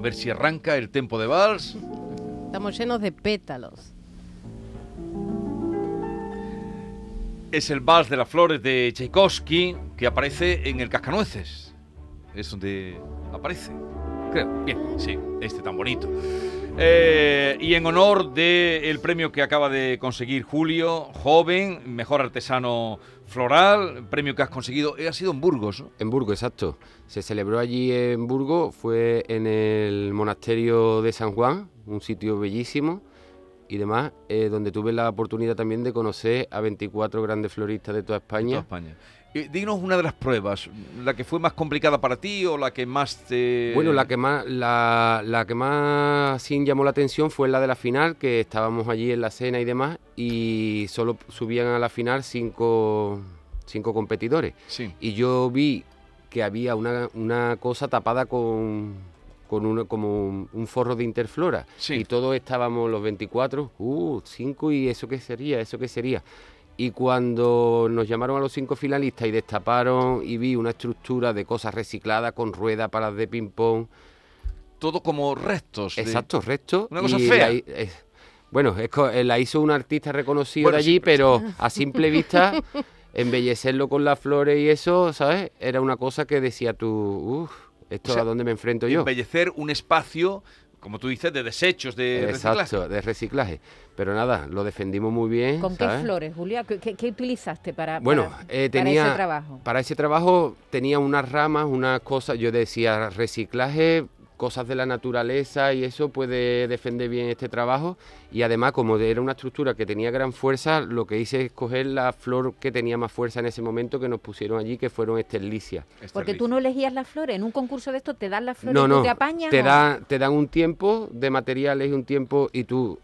A ver si arranca el tempo de vals. Estamos llenos de pétalos. Es el vals de las flores de Tchaikovsky que aparece en el Cascanueces. Es donde aparece. Creo. Bien, sí, este tan bonito. Eh, y en honor del premio que acaba de conseguir Julio, joven, mejor artesano floral, premio que has conseguido, eh, ha sido en Burgos. ¿no? En Burgos, exacto. Se celebró allí en Burgos, fue en el monasterio de San Juan, un sitio bellísimo y demás, eh, donde tuve la oportunidad también de conocer a 24 grandes floristas de toda España. Toda España. Eh, dinos una de las pruebas, la que fue más complicada para ti o la que más te... Bueno, la que más, la, la que más llamó la atención fue la de la final, que estábamos allí en la cena y demás, y solo subían a la final cinco, cinco competidores. Sí. Y yo vi que había una, una cosa tapada con, con una- como un, un forro de interflora. Sí. Y todos estábamos los 24, uh, 5 y eso qué sería, eso qué sería. Y cuando nos llamaron a los cinco finalistas y destaparon y vi una estructura de cosas recicladas con ruedas, palas de ping-pong, Todo como restos. de- exacto, resto. Una cosa fea. la eh, bueno, es eh, la hizo un artista reconocido Bueno, de allí, sí, pero a simple vista, embellecerlo con las flores y eso, ¿sabes? Era una cosa que decía tú, uff, ¿esto O sea, a dónde me enfrento yo? Embellecer un espacio, como tú dices, de desechos, de reciclaje. Exacto, de reciclaje. Pero nada, lo defendimos muy bien. ¿Con qué flores, Julia? ¿Qué, qué- utilizaste para, Bueno, para, eh, para tenía ese trabajo? para ese trabajo tenía unas ramas, unas cosas, yo decía reciclaje, cosas de la naturaleza y eso puede defender bien este trabajo y además como era una estructura que tenía gran fuerza, lo que hice es coger la flor que tenía más fuerza en ese momento que nos pusieron allí, que fueron esterlicias. Porque tú no elegías las flores. En un concurso de estos te dan las flores No, y tú no, te apañas. te, o- da- te dan un tiempo de materiales y un tiempo y tú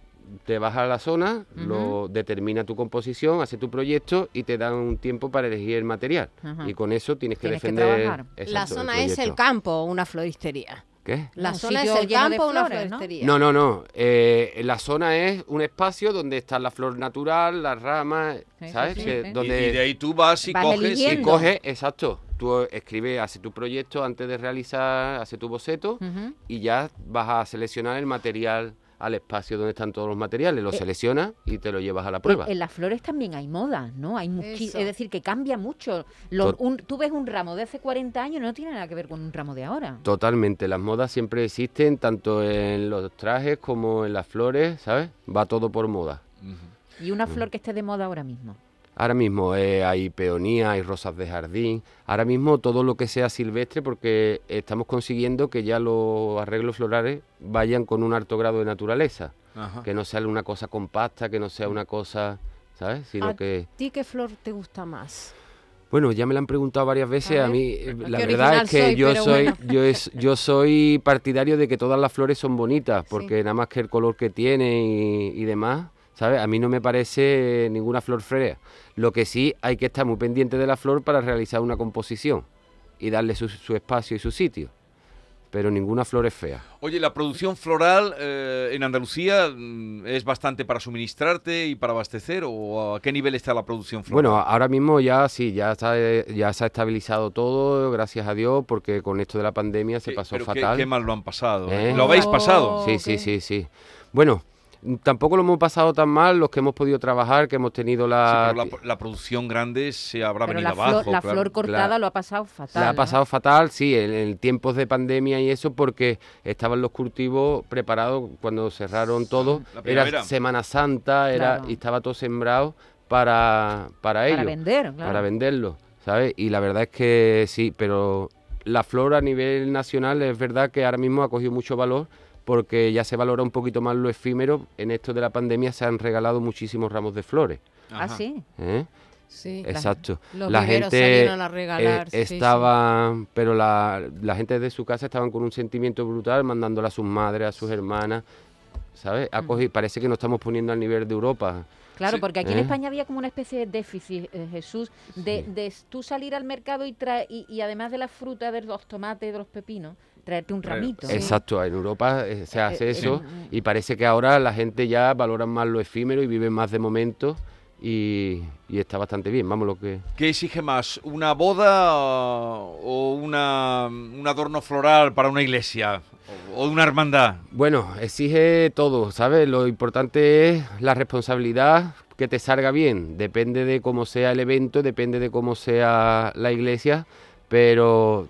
te vas a la zona, lo determina tu composición, hace tu proyecto y te dan un tiempo para elegir el material. Y con eso tienes que Tienes que defender. trabajar. La zona es el campo, una floristería. ¿Qué? La Un zona es el campo, una flores, ¿no? No, no, no. eh, la zona es un espacio donde está la flor natural, las ramas, Sí, ¿sabes? sí, Que- sí. Y, donde y de ahí tú vas y Vas coges... eligiendo. y coges, exacto. Tú escribes, haces tu proyecto antes de realizar, haces tu boceto y ya vas a seleccionar el material al espacio donde están todos los materiales, lo Eh, seleccionas y te lo llevas a la En, prueba. en las flores también hay moda, ¿no? Hay es decir, que cambia mucho. Lo- Tot- un- tú ves un ramo de hace 40 años no tiene nada que ver con un ramo de ahora. Totalmente, las modas siempre existen, tanto en los trajes como en las flores, ¿sabes? Va todo por moda. Y una flor que esté de moda ahora mismo. Ahora mismo eh, hay peonías, hay rosas de jardín, ahora mismo todo lo que sea silvestre porque estamos consiguiendo que ya los arreglos florales vayan con un alto grado de naturaleza, Ajá. que no sea una cosa compacta, que no sea una cosa, ¿sabes? Sino ¿A que... ti qué flor te gusta más? Bueno, ya me lo han preguntado varias veces. A mí, la verdad es que soy, yo soy, bueno. yo es, yo soy partidario de que todas las flores son bonitas, porque nada más que el color que tiene y, y demás, ¿sabes? A mí no me parece ninguna flor fea. Lo que sí hay que estar muy pendiente de la flor para realizar una composición y darle su, su espacio y su sitio. Pero ninguna flor es fea. Oye, la producción floral eh, en Andalucía mm, es bastante para suministrarte y para abastecer o a qué nivel está la producción floral? Bueno, ahora mismo ya sí, ya está, ya se ha estabilizado todo, gracias a Dios, porque con esto de la pandemia se ¿Qué- pasó pero qué- fatal. Qué, mal lo han pasado. ¿Eh? ¿Lo habéis pasado? Sí, sí, sí, sí. Bueno, tampoco lo hemos pasado tan mal los que hemos podido trabajar, que hemos tenido Sí, la... pero la, la producción grande se habrá Pero venido la, flor, abajo. la claro. flor cortada lo ha pasado fatal. la ha ¿no? pasado fatal, sí, en, en tiempos de pandemia y eso, porque estaban los cultivos preparados cuando cerraron todo. Era. Semana Santa, era Claro. y estaba todo sembrado para, para Para ello, vender, claro. para venderlo, ¿sabes? Y la verdad es que sí, pero la flor a nivel nacional es verdad que ahora mismo ha cogido mucho valor porque ya se valora un poquito más lo efímero. En esto de la pandemia se han regalado muchísimos ramos de flores. Ah, Ajá. sí. ¿eh? Sí. Exacto. Los la viveros gente salieron a regalar, eh, sí, sí. estaba, pero la, la gente de su casa estaban con un sentimiento brutal, mandándole a sus madres, a sus hermanas, ¿sabes? Ha cogido- parece que nos estamos poniendo al nivel de Europa. Claro, Sí. porque aquí en ¿Eh? España había como una especie de déficit, eh, Jesús, de, Sí. de tú salir al mercado y, traer y, y además de la fruta, de los tomates, de los pepinos, traerte un Traer- ramito. Exacto, en Europa eh, se hace eh, eso eh, y parece que ahora la gente ya valora más lo efímero y vive más de momento y, y está bastante bien, vamos lo que... ¿Qué exige más? ¿Una boda o una, un adorno floral para una iglesia? ¿O o una hermandad? Bueno, exige todo, ¿sabes? Lo importante es la responsabilidad que te salga bien. Depende de cómo sea el evento, depende de cómo sea la iglesia, pero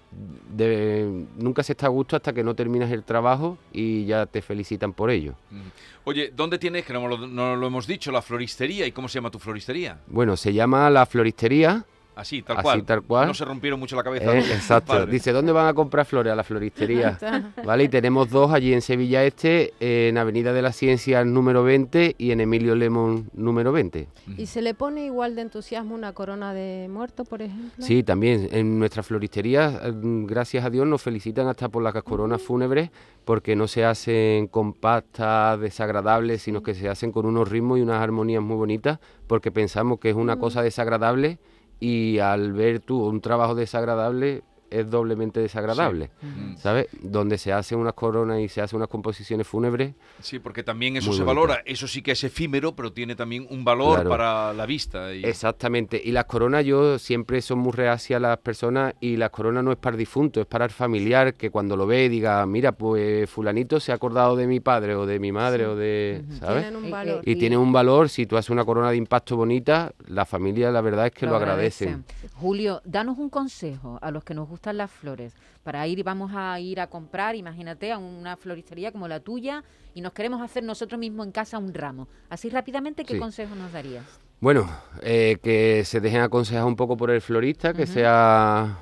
de- nunca se está a gusto hasta que no terminas el trabajo y ya te felicitan por ello. Mm. Oye, ¿dónde tienes, que no no lo hemos dicho, la floristería? ¿Y cómo se llama tu floristería? Bueno, se llama La Floristería. Así, tal Así, cual. tal cual. No se rompieron mucho la cabeza. eh, exacto. Dice, ¿dónde van a comprar flores? A la floristería. ¿Vale? Y tenemos dos allí en Sevilla Este, en Avenida de las Ciencias número 20 y en Emilio Lemon número 20. ¿Y se le pone igual de entusiasmo una corona de muerto, por ejemplo? Sí, también en nuestra floristería, eh, gracias a Dios, nos felicitan hasta por las coronas fúnebres porque no se hacen con pastas desagradables, sino que se hacen con unos ritmos y unas armonías muy bonitas porque pensamos que es una cosa desagradable y al ver tú un trabajo desagradable es doblemente desagradable, Mm. ¿sabes? Donde se hacen unas coronas y se hacen unas composiciones fúnebres, Sí, porque también eso se bonito. valora. Eso sí que es efímero, pero tiene también un valor Claro. para la vista. y- Exactamente. Y las coronas yo siempre son muy reacias a las personas y las coronas no es para el difunto, es para el familiar que cuando lo ve diga, mira, pues fulanito se ha acordado de mi padre o de mi madre o de, ¿sabes? Tienen un valor. Y tiene un valor, si tú haces una corona de impacto bonita, la familia la verdad es que lo, agradecen. Julio, danos un consejo a los que nos gustan las flores. Para ir, vamos a ir a comprar, imagínate, a una floristería como la tuya y nos queremos hacer nosotros mismos en casa un ramo. Así rápidamente, ¿qué Sí. consejo nos darías? Bueno, eh, que se dejen aconsejar un poco por el florista, que sea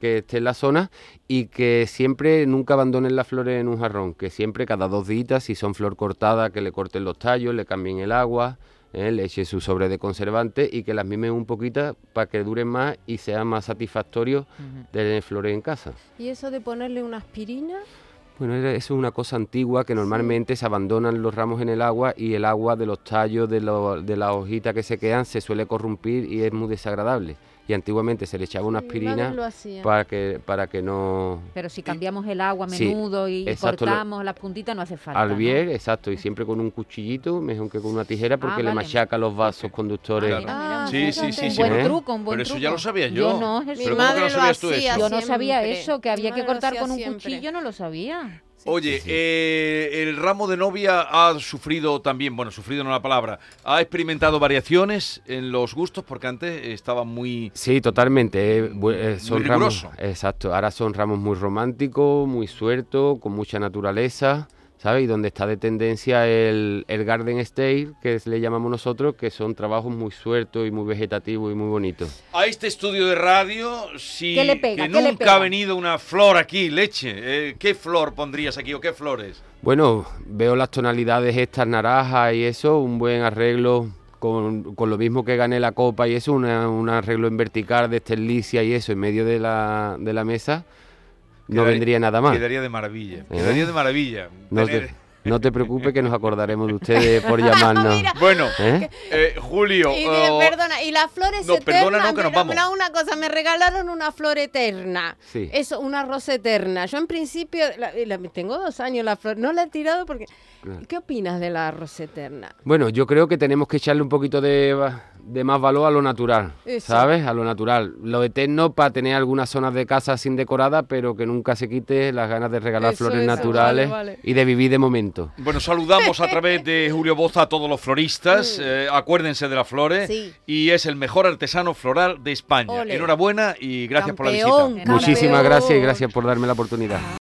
que esté en la zona y que siempre nunca abandonen las flores en un jarrón, que siempre cada dos días, si son flor cortada, que le corten los tallos, le cambien el agua, eh, le echen su sobre de conservante y que las mimen un poquito para que duren más y sea más satisfactorio tener flores en casa. ¿Y eso de ponerle una aspirina? Bueno, eso es una cosa antigua que normalmente se abandonan los ramos en el agua y el agua de los tallos, de, lo- de las hojitas que se quedan, se suele corrompir y es muy desagradable. Y antiguamente se le echaba una aspirina lo para que, para que no... Pero si cambiamos el agua a Sí, menudo y exacto, lo- cortamos las puntitas, no hace falta. Al ¿no? bien, exacto, y siempre con un cuchillito, mejor que con una tijera, porque le Ah, vale. machaca los vasos conductores. Claro. mira, mira, Ah, Sí, sí, sí, Un sí, buen ¿eh? truco, un buen Pero eso truco. ya lo sabía Yo yo. no, Mi Jesús. Pero ¿cómo que madre lo sabías tú hacía eso? Yo no sabía eso, que había que lo cortar con un siempre. cuchillo, no lo sabía. Oye, eh, el ramo de novia ha sufrido también, bueno, sufrido no la palabra, ha experimentado variaciones en los gustos porque antes estaba muy... Sí, totalmente. eh, eh, son Muy ramos, exacto. Ahora son ramos muy románticos, muy sueltos, con mucha naturaleza, ¿sabes? Y donde está de tendencia el, el garden style, que es- le llamamos nosotros, que son trabajos muy sueltos y muy vegetativos y muy bonitos. A este estudio de radio, si ¿Qué le pega? que ¿Qué le nunca pega? ha venido una flor aquí, leche, eh, ¿qué flor pondrías aquí o qué flores? Bueno, veo las tonalidades estas naranjas y eso, un buen arreglo. Con, con lo mismo que gané la copa y eso, una- un arreglo en vertical de esterlicia y eso en medio de la, de la mesa, no Quedaría- vendría nada más. Quedaría de maravilla, ¿Eh? quedaría de maravilla. No tener- te, no te preocupes que nos acordaremos de ustedes por llamarnos. Mira, Bueno, ¿Eh? eh, Julio, Y, oh, perdona, y las flores no, eternas. perdona, no, que nos vamos. mira una cosa, me regalaron una flor eterna. Sí. Eso, una rosa eterna. Yo en principio, la- la- tengo dos años la flor, no la he tirado porque... Claro. ¿Qué opinas de la rosa eterna? Bueno, yo creo que tenemos que echarle un poquito de, de más valor a lo natural, Eso. ¿sabes? A lo natural. Lo eterno para tener algunas zonas de casa sin decorada, pero que nunca se quite las ganas de regalar Eso, flores naturales vale, vale. y de vivir de momento. Bueno, saludamos a través de Julio Boza a todos los floristas. eh, acuérdense de las flores. Sí. Y es el mejor artesano floral de España. Ole. Enhorabuena y gracias por la visita. campeón. Muchísimas gracias y gracias por darme la oportunidad.